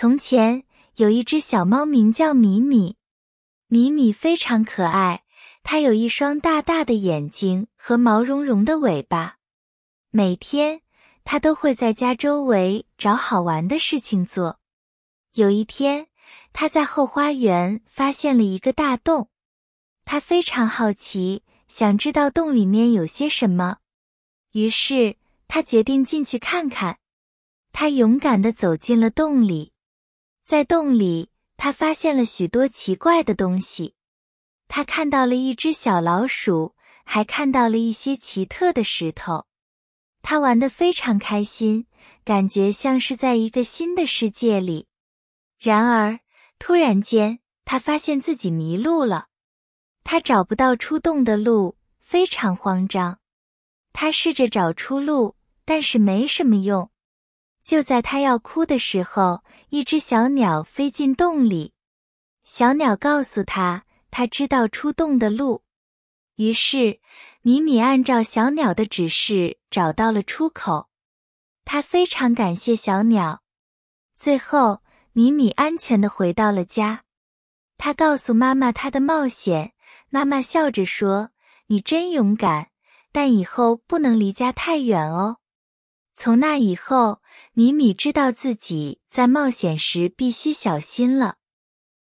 从前有一只小猫，名叫米米。米米非常可爱，它有一双大大的眼睛和毛茸茸的尾巴。每天，它都会在家周围找好玩的事情做。有一天，它在后花园发现了一个大洞，它非常好奇，想知道洞里面有些什么。于是，它决定进去看看。它勇敢地走进了洞里，在洞里。他发现了许多奇怪的东西，他看到了一只小老鼠，还看到了一些奇特的石头。他玩得非常开心，感觉像是在一个新的世界里。然而，突然间，他发现自己迷路了，他找不到出洞的路，非常慌张。他试着找出路，但是没什么用。就在他要哭的时候，一只小鸟飞进洞里。小鸟告诉他，他知道出洞的路。于是，米米按照小鸟的指示找到了出口。他非常感谢小鸟。最后，米米安全的回到了家。他告诉妈妈他的冒险。妈妈笑着说：“你真勇敢，但以后不能离家太远哦。”从那以后，米米知道自己在冒险时必须小心了。